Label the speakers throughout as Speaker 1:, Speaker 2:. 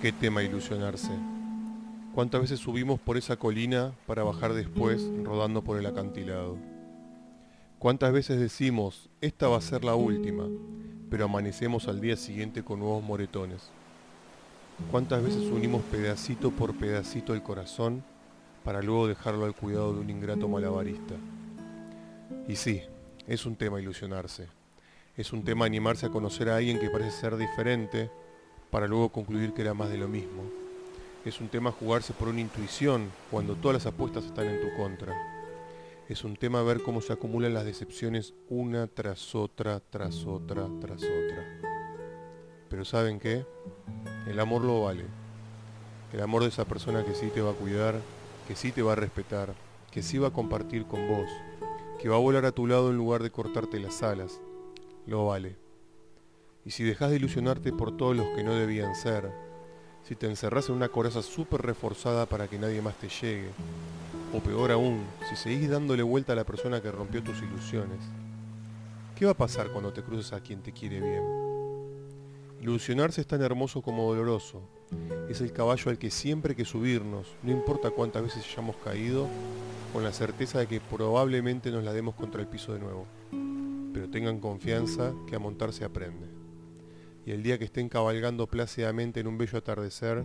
Speaker 1: Qué tema ilusionarse. ¿Cuántas veces subimos por esa colina para bajar después rodando por el acantilado? ¿Cuántas veces decimos, esta va a ser la última, pero amanecemos al día siguiente con nuevos moretones? ¿Cuántas veces unimos pedacito por pedacito el corazón para luego dejarlo al cuidado de un ingrato malabarista? Y sí, es un tema ilusionarse. Es un tema animarse a conocer a alguien que parece ser diferente para luego concluir que era más de lo mismo. Es un tema jugarse por una intuición cuando todas las apuestas están en tu contra. Es un tema ver cómo se acumulan las decepciones una tras otra, tras otra, tras otra. Pero ¿saben qué? El amor lo vale. El amor de esa persona que sí te va a cuidar, que sí te va a respetar, que sí va a compartir con vos, que va a volar a tu lado en lugar de cortarte las alas, lo vale. Y si dejas de ilusionarte por todos los que no debían ser, si te encerrás en una coraza súper reforzada para que nadie más te llegue, o peor aún, si seguís dándole vuelta a la persona que rompió tus ilusiones, ¿qué va a pasar cuando te cruces a quien te quiere bien? Ilusionarse es tan hermoso como doloroso. Es el caballo al que siempre hay que subirnos, no importa cuántas veces hayamos caído, con la certeza de que probablemente nos la demos contra el piso de nuevo. Pero tengan confianza que a montar se aprende. Y el día que estén cabalgando plácidamente en un bello atardecer,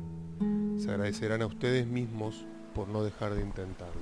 Speaker 1: se agradecerán a ustedes mismos por no dejar de intentarlo.